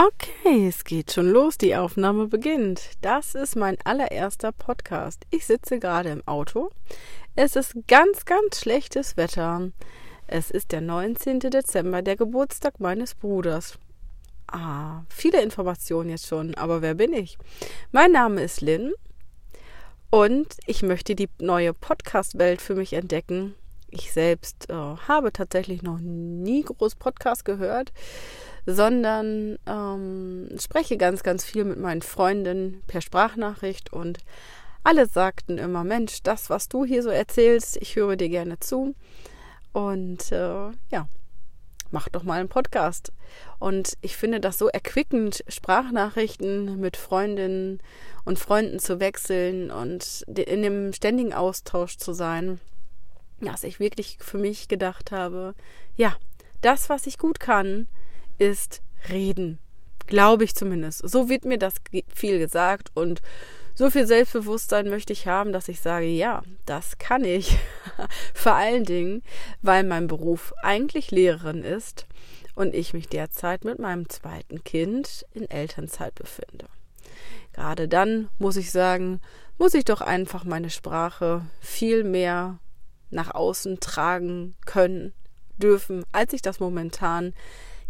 Okay, es geht schon los, die Aufnahme beginnt. Das ist mein allererster Podcast. Ich sitze gerade im Auto. Es ist ganz, ganz schlechtes Wetter. Es ist der 19. Dezember, der Geburtstag meines Bruders. Ah, viele Informationen jetzt schon, aber wer bin ich? Mein Name ist Lynn und ich möchte die neue Podcast-Welt für mich entdecken. Ich selbst äh, habe tatsächlich noch nie groß Podcast gehört sondern ähm, spreche ganz, ganz viel mit meinen Freunden per Sprachnachricht und alle sagten immer, Mensch, das, was du hier so erzählst, ich höre dir gerne zu. Und äh, ja, mach doch mal einen Podcast. Und ich finde das so erquickend, Sprachnachrichten mit Freundinnen und Freunden zu wechseln und in dem ständigen Austausch zu sein, dass ich wirklich für mich gedacht habe, ja, das, was ich gut kann, ist reden. Glaube ich zumindest. So wird mir das viel gesagt und so viel Selbstbewusstsein möchte ich haben, dass ich sage, ja, das kann ich. Vor allen Dingen, weil mein Beruf eigentlich Lehrerin ist und ich mich derzeit mit meinem zweiten Kind in Elternzeit befinde. Gerade dann muss ich sagen, muss ich doch einfach meine Sprache viel mehr nach außen tragen können, dürfen, als ich das momentan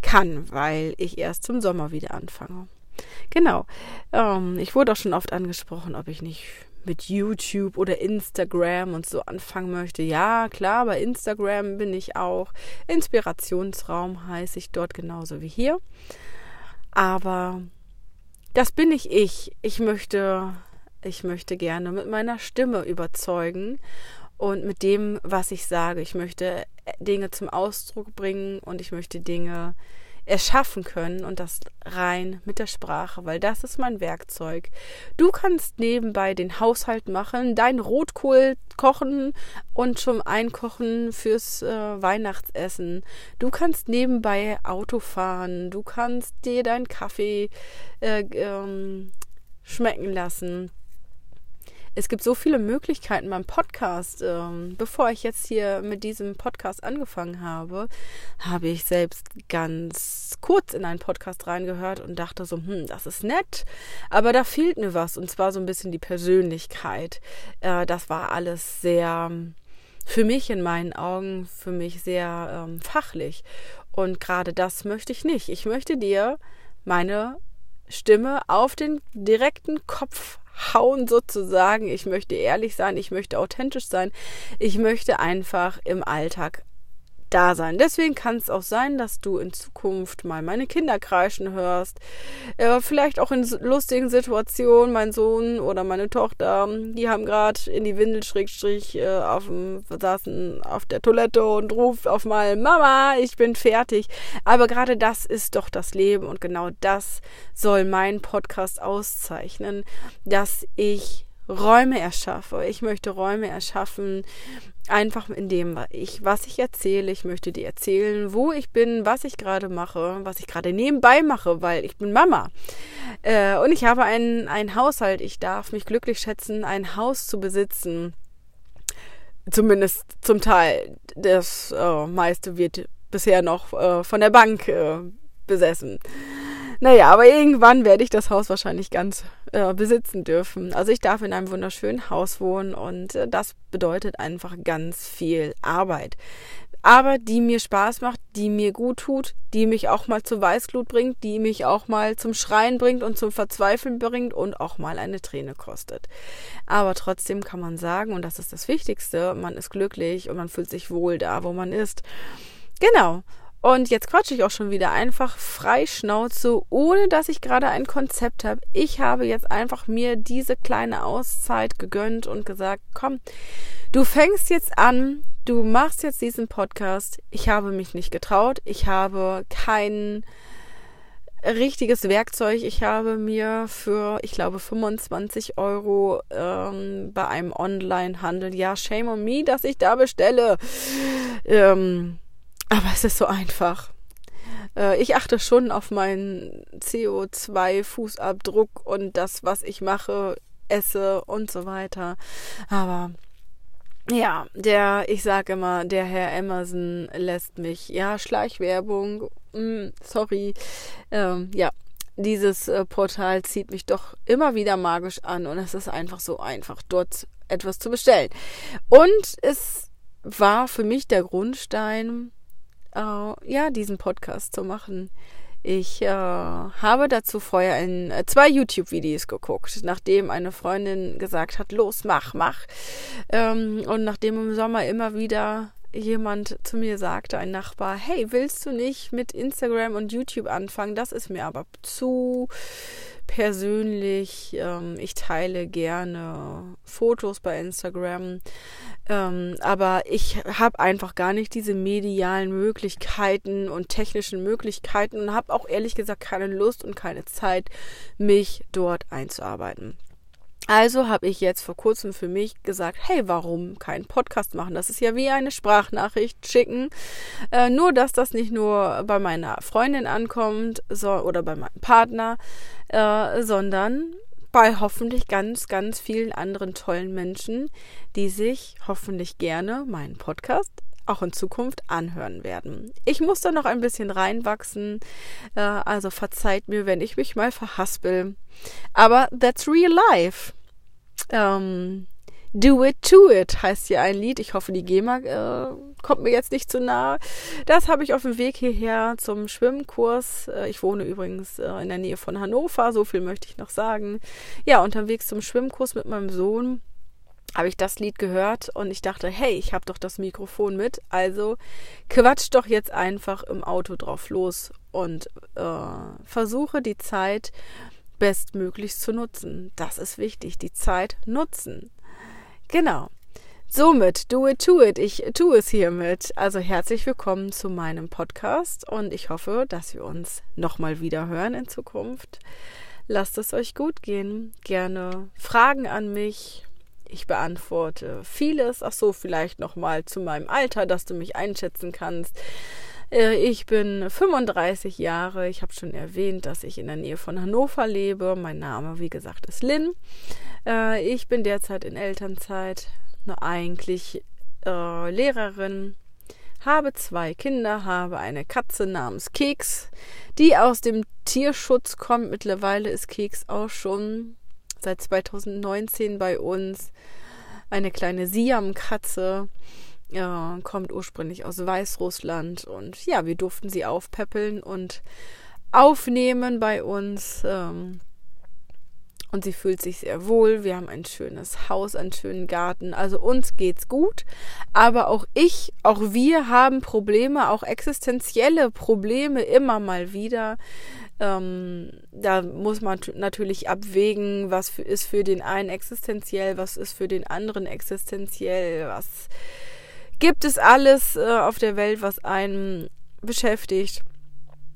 kann, weil ich erst zum Sommer wieder anfange. Genau. Ähm, ich wurde auch schon oft angesprochen, ob ich nicht mit YouTube oder Instagram und so anfangen möchte. Ja, klar, bei Instagram bin ich auch. Inspirationsraum heiße ich dort genauso wie hier. Aber das bin nicht ich. Ich möchte, ich möchte gerne mit meiner Stimme überzeugen und mit dem, was ich sage. Ich möchte Dinge zum Ausdruck bringen und ich möchte Dinge erschaffen können und das rein mit der Sprache, weil das ist mein Werkzeug. Du kannst nebenbei den Haushalt machen, dein Rotkohl kochen und schon einkochen fürs äh, Weihnachtsessen. Du kannst nebenbei Auto fahren, du kannst dir deinen Kaffee äh, ähm, schmecken lassen es gibt so viele Möglichkeiten beim Podcast. Ähm, bevor ich jetzt hier mit diesem Podcast angefangen habe, habe ich selbst ganz kurz in einen Podcast reingehört und dachte so, hm, das ist nett, aber da fehlt mir was und zwar so ein bisschen die Persönlichkeit. Äh, das war alles sehr für mich in meinen Augen, für mich sehr ähm, fachlich. Und gerade das möchte ich nicht. Ich möchte dir meine Stimme auf den direkten Kopf hauen sozusagen. Ich möchte ehrlich sein, ich möchte authentisch sein. Ich möchte einfach im Alltag da sein. Deswegen kann es auch sein, dass du in Zukunft mal meine Kinder kreischen hörst. Äh, vielleicht auch in lustigen Situationen, mein Sohn oder meine Tochter, die haben gerade in die Windel schrägstrich äh, saßen auf der Toilette und ruft auf mal Mama, ich bin fertig. Aber gerade das ist doch das Leben und genau das soll mein Podcast auszeichnen, dass ich Räume erschaffe. Ich möchte Räume erschaffen, einfach in dem, ich, was ich erzähle. Ich möchte dir erzählen, wo ich bin, was ich gerade mache, was ich gerade nebenbei mache, weil ich bin Mama. Äh, und ich habe einen, einen Haushalt. Ich darf mich glücklich schätzen, ein Haus zu besitzen. Zumindest zum Teil. Das äh, meiste wird bisher noch äh, von der Bank äh, besessen. Naja, aber irgendwann werde ich das Haus wahrscheinlich ganz äh, besitzen dürfen. Also ich darf in einem wunderschönen Haus wohnen und äh, das bedeutet einfach ganz viel Arbeit. Aber die mir Spaß macht, die mir gut tut, die mich auch mal zur Weißglut bringt, die mich auch mal zum Schreien bringt und zum Verzweifeln bringt und auch mal eine Träne kostet. Aber trotzdem kann man sagen, und das ist das Wichtigste, man ist glücklich und man fühlt sich wohl da, wo man ist. Genau. Und jetzt quatsche ich auch schon wieder einfach frei Schnauze, ohne dass ich gerade ein Konzept habe. Ich habe jetzt einfach mir diese kleine Auszeit gegönnt und gesagt, komm, du fängst jetzt an, du machst jetzt diesen Podcast. Ich habe mich nicht getraut. Ich habe kein richtiges Werkzeug. Ich habe mir für, ich glaube, 25 Euro ähm, bei einem Online-Handel, ja, shame on me, dass ich da bestelle. Ähm, aber es ist so einfach. Äh, ich achte schon auf meinen CO2-Fußabdruck und das, was ich mache, esse und so weiter. Aber ja, der, ich sage immer, der Herr Amazon lässt mich, ja, Schleichwerbung, mm, sorry, ähm, ja, dieses äh, Portal zieht mich doch immer wieder magisch an und es ist einfach so einfach, dort etwas zu bestellen. Und es war für mich der Grundstein, äh, ja, diesen Podcast zu machen. Ich äh, habe dazu vorher ein, äh, zwei YouTube-Videos geguckt, nachdem eine Freundin gesagt hat, los, mach, mach. Ähm, und nachdem im Sommer immer wieder jemand zu mir sagte, ein Nachbar, hey, willst du nicht mit Instagram und YouTube anfangen? Das ist mir aber zu persönlich. Ähm, ich teile gerne Fotos bei Instagram, ähm, aber ich habe einfach gar nicht diese medialen Möglichkeiten und technischen Möglichkeiten und habe auch ehrlich gesagt keine Lust und keine Zeit, mich dort einzuarbeiten. Also habe ich jetzt vor kurzem für mich gesagt, hey, warum keinen Podcast machen? Das ist ja wie eine Sprachnachricht schicken. Äh, nur, dass das nicht nur bei meiner Freundin ankommt so, oder bei meinem Partner, äh, sondern bei hoffentlich ganz, ganz vielen anderen tollen Menschen, die sich hoffentlich gerne meinen Podcast auch in Zukunft anhören werden. Ich muss da noch ein bisschen reinwachsen, äh, also verzeiht mir, wenn ich mich mal verhaspel. Aber that's real life. Ähm, Do It To It heißt hier ein Lied. Ich hoffe, die GEMA äh, kommt mir jetzt nicht zu nahe. Das habe ich auf dem Weg hierher zum Schwimmkurs. Äh, ich wohne übrigens äh, in der Nähe von Hannover, so viel möchte ich noch sagen. Ja, unterwegs zum Schwimmkurs mit meinem Sohn habe ich das Lied gehört und ich dachte, hey, ich habe doch das Mikrofon mit, also quatsch doch jetzt einfach im Auto drauf los und äh, versuche die Zeit bestmöglichst zu nutzen. Das ist wichtig, die Zeit nutzen. Genau. Somit, do it, to it. Ich tue es hiermit. Also herzlich willkommen zu meinem Podcast und ich hoffe, dass wir uns nochmal wieder hören in Zukunft. Lasst es euch gut gehen. Gerne Fragen an mich. Ich beantworte vieles. Ach so, vielleicht nochmal zu meinem Alter, dass du mich einschätzen kannst. Äh, ich bin 35 Jahre. Ich habe schon erwähnt, dass ich in der Nähe von Hannover lebe. Mein Name, wie gesagt, ist Lynn. Äh, ich bin derzeit in Elternzeit. Eigentlich äh, Lehrerin. Habe zwei Kinder, habe eine Katze namens Keks, die aus dem Tierschutz kommt. Mittlerweile ist Keks auch schon seit 2019 bei uns. Eine kleine Siam-Katze äh, kommt ursprünglich aus Weißrussland und ja, wir durften sie aufpäppeln und aufnehmen bei uns. Ähm, und sie fühlt sich sehr wohl. Wir haben ein schönes Haus, einen schönen Garten. Also uns geht's gut. Aber auch ich, auch wir haben Probleme, auch existenzielle Probleme immer mal wieder. Ähm, da muss man natürlich abwägen, was für, ist für den einen existenziell, was ist für den anderen existenziell, was gibt es alles äh, auf der Welt, was einen beschäftigt.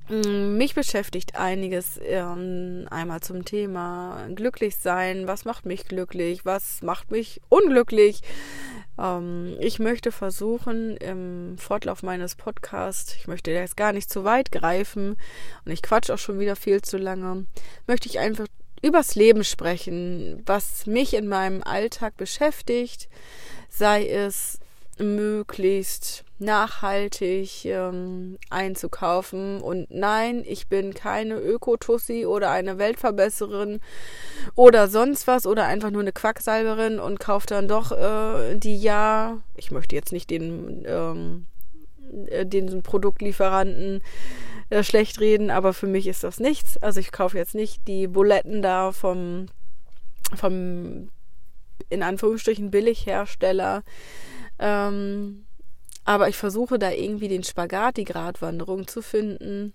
Mm, mich beschäftigt einiges ähm, einmal zum Thema glücklich sein. Was macht mich glücklich? Was macht mich unglücklich? Ähm, ich möchte versuchen, im Fortlauf meines Podcasts, ich möchte jetzt gar nicht zu weit greifen und ich quatsch auch schon wieder viel zu lange, möchte ich einfach übers Leben sprechen, was mich in meinem Alltag beschäftigt, sei es möglichst nachhaltig ähm, einzukaufen. Und nein, ich bin keine Ökotussi oder eine Weltverbesserin oder sonst was oder einfach nur eine Quacksalberin und kaufe dann doch äh, die ja, ich möchte jetzt nicht den, ähm, äh, den Produktlieferanten äh, schlecht reden, aber für mich ist das nichts. Also ich kaufe jetzt nicht die Buletten da vom, vom in Anführungsstrichen Billighersteller ähm, aber ich versuche da irgendwie den Spagat, die Gratwanderung zu finden.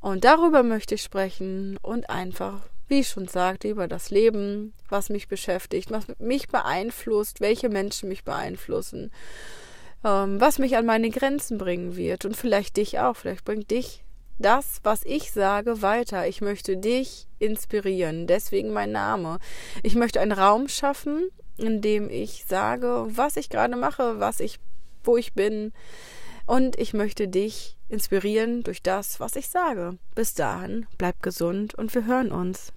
Und darüber möchte ich sprechen und einfach, wie ich schon sagte, über das Leben, was mich beschäftigt, was mich beeinflusst, welche Menschen mich beeinflussen, ähm, was mich an meine Grenzen bringen wird und vielleicht dich auch, vielleicht bringt dich das, was ich sage, weiter. Ich möchte dich inspirieren, deswegen mein Name. Ich möchte einen Raum schaffen, in dem ich sage, was ich gerade mache, was ich, wo ich bin. Und ich möchte dich inspirieren durch das, was ich sage. Bis dahin, bleib gesund und wir hören uns.